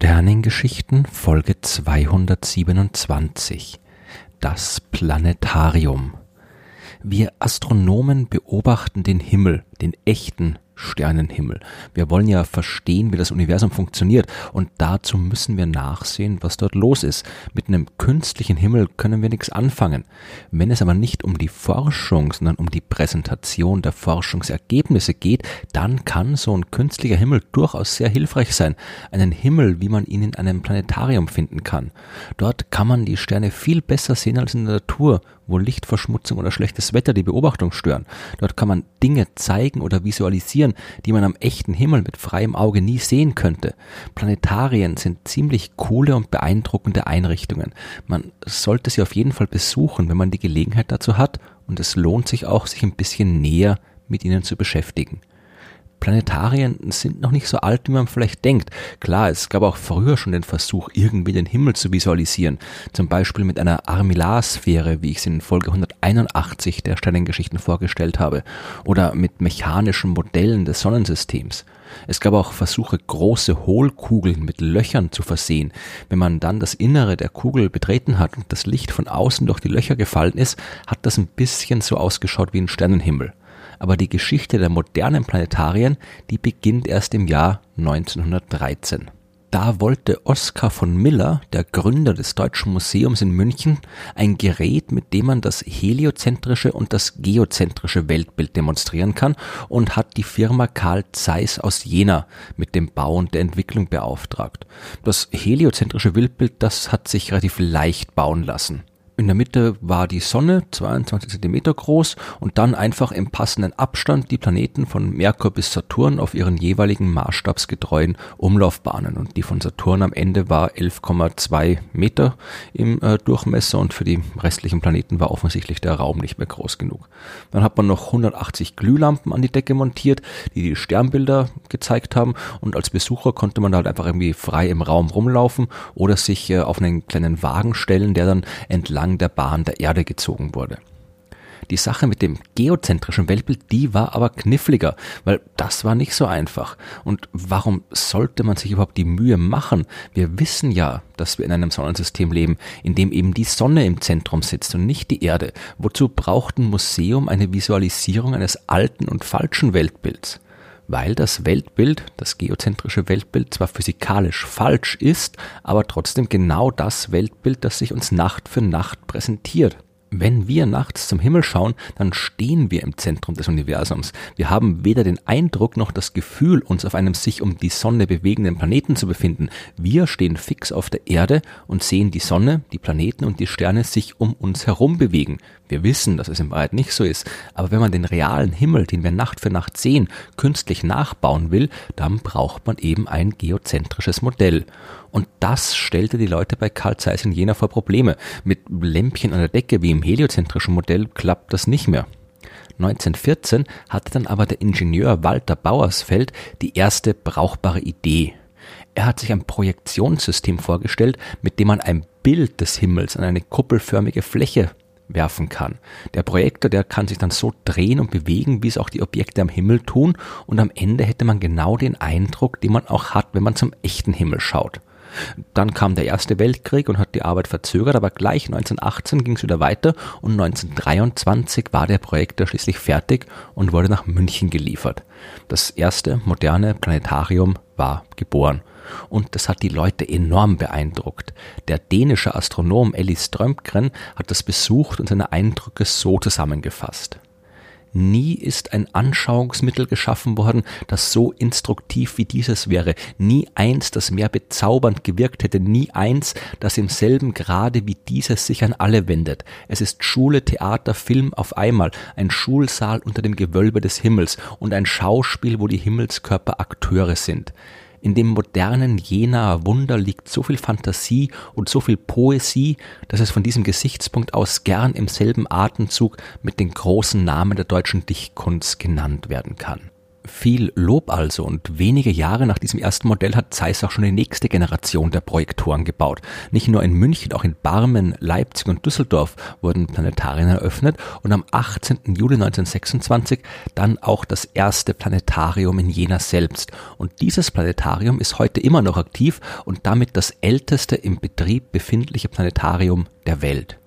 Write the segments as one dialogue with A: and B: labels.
A: Sternengeschichten Folge 227 Das Planetarium. Wir Astronomen beobachten den Himmel, den echten Sternenhimmel. Wir wollen ja verstehen, wie das Universum funktioniert und dazu müssen wir nachsehen, was dort los ist. Mit einem künstlichen Himmel können wir nichts anfangen. Wenn es aber nicht um die Forschung, sondern um die Präsentation der Forschungsergebnisse geht, dann kann so ein künstlicher Himmel durchaus sehr hilfreich sein. Einen Himmel, wie man ihn in einem Planetarium finden kann. Dort kann man die Sterne viel besser sehen als in der Natur wo Lichtverschmutzung oder schlechtes Wetter die Beobachtung stören. Dort kann man Dinge zeigen oder visualisieren, die man am echten Himmel mit freiem Auge nie sehen könnte. Planetarien sind ziemlich coole und beeindruckende Einrichtungen. Man sollte sie auf jeden Fall besuchen, wenn man die Gelegenheit dazu hat, und es lohnt sich auch, sich ein bisschen näher mit ihnen zu beschäftigen. Planetarien sind noch nicht so alt, wie man vielleicht denkt. Klar, es gab auch früher schon den Versuch, irgendwie den Himmel zu visualisieren. Zum Beispiel mit einer Armillarsphäre, wie ich sie in Folge 181 der Sternengeschichten vorgestellt habe. Oder mit mechanischen Modellen des Sonnensystems. Es gab auch Versuche, große Hohlkugeln mit Löchern zu versehen. Wenn man dann das Innere der Kugel betreten hat und das Licht von außen durch die Löcher gefallen ist, hat das ein bisschen so ausgeschaut wie ein Sternenhimmel aber die Geschichte der modernen Planetarien, die beginnt erst im Jahr 1913. Da wollte Oskar von Miller, der Gründer des Deutschen Museums in München, ein Gerät, mit dem man das heliozentrische und das geozentrische Weltbild demonstrieren kann und hat die Firma Carl Zeiss aus Jena mit dem Bau und der Entwicklung beauftragt. Das heliozentrische Weltbild, das hat sich relativ leicht bauen lassen. In der Mitte war die Sonne, 22 Zentimeter groß, und dann einfach im passenden Abstand die Planeten von Merkur bis Saturn auf ihren jeweiligen maßstabsgetreuen Umlaufbahnen. Und die von Saturn am Ende war 11,2 Meter im äh, Durchmesser und für die restlichen Planeten war offensichtlich der Raum nicht mehr groß genug. Dann hat man noch 180 Glühlampen an die Decke montiert, die die Sternbilder gezeigt haben und als Besucher konnte man halt einfach irgendwie frei im Raum rumlaufen oder sich äh, auf einen kleinen Wagen stellen, der dann entlang entlang der Bahn der Erde gezogen wurde. Die Sache mit dem geozentrischen Weltbild, die war aber kniffliger, weil das war nicht so einfach. Und warum sollte man sich überhaupt die Mühe machen? Wir wissen ja, dass wir in einem Sonnensystem leben, in dem eben die Sonne im Zentrum sitzt und nicht die Erde. Wozu braucht ein Museum eine Visualisierung eines alten und falschen Weltbilds? Weil das Weltbild, das geozentrische Weltbild zwar physikalisch falsch ist, aber trotzdem genau das Weltbild, das sich uns Nacht für Nacht präsentiert. Wenn wir nachts zum Himmel schauen, dann stehen wir im Zentrum des Universums. Wir haben weder den Eindruck noch das Gefühl, uns auf einem sich um die Sonne bewegenden Planeten zu befinden. Wir stehen fix auf der Erde und sehen die Sonne, die Planeten und die Sterne sich um uns herum bewegen. Wir wissen, dass es in Wahrheit nicht so ist, aber wenn man den realen Himmel, den wir Nacht für Nacht sehen, künstlich nachbauen will, dann braucht man eben ein geozentrisches Modell. Und das stellte die Leute bei Carl Zeiss in Jena vor Probleme. Mit Lämpchen an der Decke wie im heliozentrischen Modell klappt das nicht mehr. 1914 hatte dann aber der Ingenieur Walter Bauersfeld die erste brauchbare Idee. Er hat sich ein Projektionssystem vorgestellt, mit dem man ein Bild des Himmels an eine kuppelförmige Fläche werfen kann. Der Projektor, der kann sich dann so drehen und bewegen, wie es auch die Objekte am Himmel tun, und am Ende hätte man genau den Eindruck, den man auch hat, wenn man zum echten Himmel schaut. Dann kam der Erste Weltkrieg und hat die Arbeit verzögert, aber gleich 1918 ging es wieder weiter und 1923 war der Projektor schließlich fertig und wurde nach München geliefert. Das erste moderne Planetarium war geboren. Und das hat die Leute enorm beeindruckt. Der dänische Astronom Elli Strömgren hat das besucht und seine Eindrücke so zusammengefasst. Nie ist ein Anschauungsmittel geschaffen worden, das so instruktiv wie dieses wäre. Nie eins, das mehr bezaubernd gewirkt hätte. Nie eins, das im selben Grade wie dieses sich an alle wendet. Es ist Schule, Theater, Film auf einmal, ein Schulsaal unter dem Gewölbe des Himmels und ein Schauspiel, wo die Himmelskörper Akteure sind. In dem modernen Jenaer Wunder liegt so viel Fantasie und so viel Poesie, dass es von diesem Gesichtspunkt aus gern im selben Atemzug mit den großen Namen der deutschen Dichtkunst genannt werden kann. Viel Lob also und wenige Jahre nach diesem ersten Modell hat Zeiss auch schon die nächste Generation der Projektoren gebaut. Nicht nur in München, auch in Barmen, Leipzig und Düsseldorf wurden Planetarien eröffnet und am 18. Juli 1926 dann auch das erste Planetarium in Jena selbst. Und dieses Planetarium ist heute immer noch aktiv und damit das älteste im Betrieb befindliche Planetarium der Welt.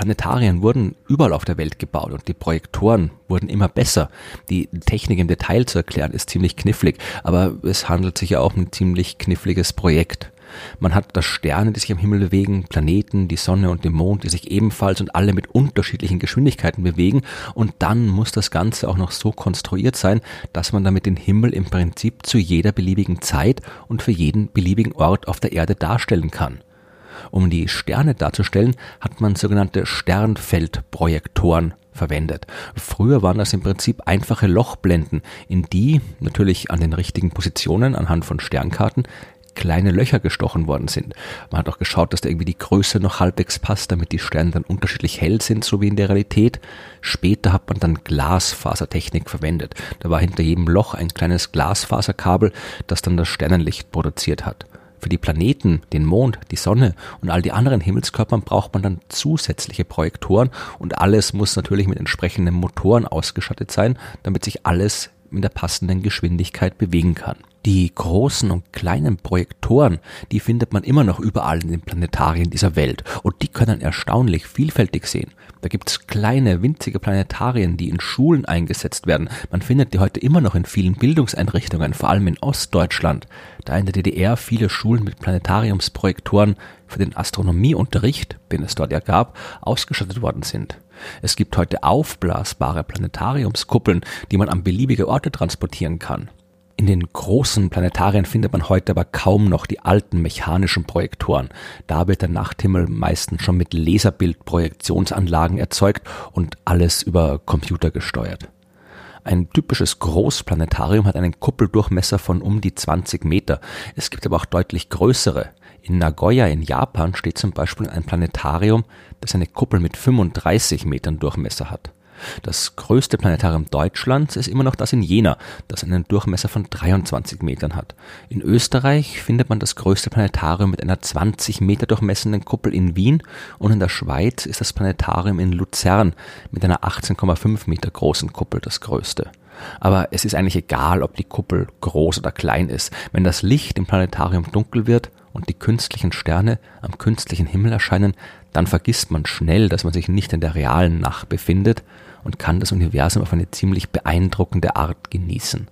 A: Planetarien wurden überall auf der Welt gebaut und die Projektoren wurden immer besser. Die Technik im Detail zu erklären ist ziemlich knifflig, aber es handelt sich ja auch um ein ziemlich kniffliges Projekt. Man hat da Sterne, die sich am Himmel bewegen, Planeten, die Sonne und den Mond, die sich ebenfalls und alle mit unterschiedlichen Geschwindigkeiten bewegen. Und dann muss das Ganze auch noch so konstruiert sein, dass man damit den Himmel im Prinzip zu jeder beliebigen Zeit und für jeden beliebigen Ort auf der Erde darstellen kann. Um die Sterne darzustellen, hat man sogenannte Sternfeldprojektoren verwendet. Früher waren das im Prinzip einfache Lochblenden, in die natürlich an den richtigen Positionen anhand von Sternkarten kleine Löcher gestochen worden sind. Man hat auch geschaut, dass da irgendwie die Größe noch halbwegs passt, damit die Sterne dann unterschiedlich hell sind, so wie in der Realität. Später hat man dann Glasfasertechnik verwendet. Da war hinter jedem Loch ein kleines Glasfaserkabel, das dann das Sternenlicht produziert hat. Für die Planeten, den Mond, die Sonne und all die anderen Himmelskörpern braucht man dann zusätzliche Projektoren und alles muss natürlich mit entsprechenden Motoren ausgestattet sein, damit sich alles in der passenden Geschwindigkeit bewegen kann. Die großen und kleinen Projektoren, die findet man immer noch überall in den Planetarien dieser Welt und die können erstaunlich vielfältig sehen. Da gibt's kleine, winzige Planetarien, die in Schulen eingesetzt werden. Man findet die heute immer noch in vielen Bildungseinrichtungen, vor allem in Ostdeutschland, da in der DDR viele Schulen mit Planetariumsprojektoren für den Astronomieunterricht, den es dort ja gab, ausgestattet worden sind. Es gibt heute aufblasbare Planetariumskuppeln, die man an beliebige Orte transportieren kann. In den großen Planetarien findet man heute aber kaum noch die alten mechanischen Projektoren. Da wird der Nachthimmel meistens schon mit Laserbildprojektionsanlagen erzeugt und alles über Computer gesteuert. Ein typisches Großplanetarium hat einen Kuppeldurchmesser von um die 20 Meter. Es gibt aber auch deutlich größere. In Nagoya in Japan steht zum Beispiel ein Planetarium, das eine Kuppel mit 35 Metern Durchmesser hat. Das größte Planetarium Deutschlands ist immer noch das in Jena, das einen Durchmesser von 23 Metern hat. In Österreich findet man das größte Planetarium mit einer 20 Meter durchmessenden Kuppel in Wien und in der Schweiz ist das Planetarium in Luzern mit einer 18,5 Meter großen Kuppel das größte. Aber es ist eigentlich egal, ob die Kuppel groß oder klein ist. Wenn das Licht im Planetarium dunkel wird und die künstlichen Sterne am künstlichen Himmel erscheinen, dann vergisst man schnell, dass man sich nicht in der realen Nacht befindet und kann das Universum auf eine ziemlich beeindruckende Art genießen.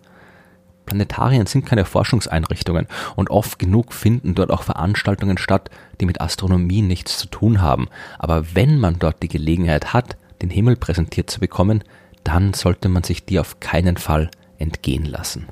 A: Planetarien sind keine Forschungseinrichtungen und oft genug finden dort auch Veranstaltungen statt, die mit Astronomie nichts zu tun haben. Aber wenn man dort die Gelegenheit hat, den Himmel präsentiert zu bekommen, dann sollte man sich die auf keinen Fall entgehen lassen.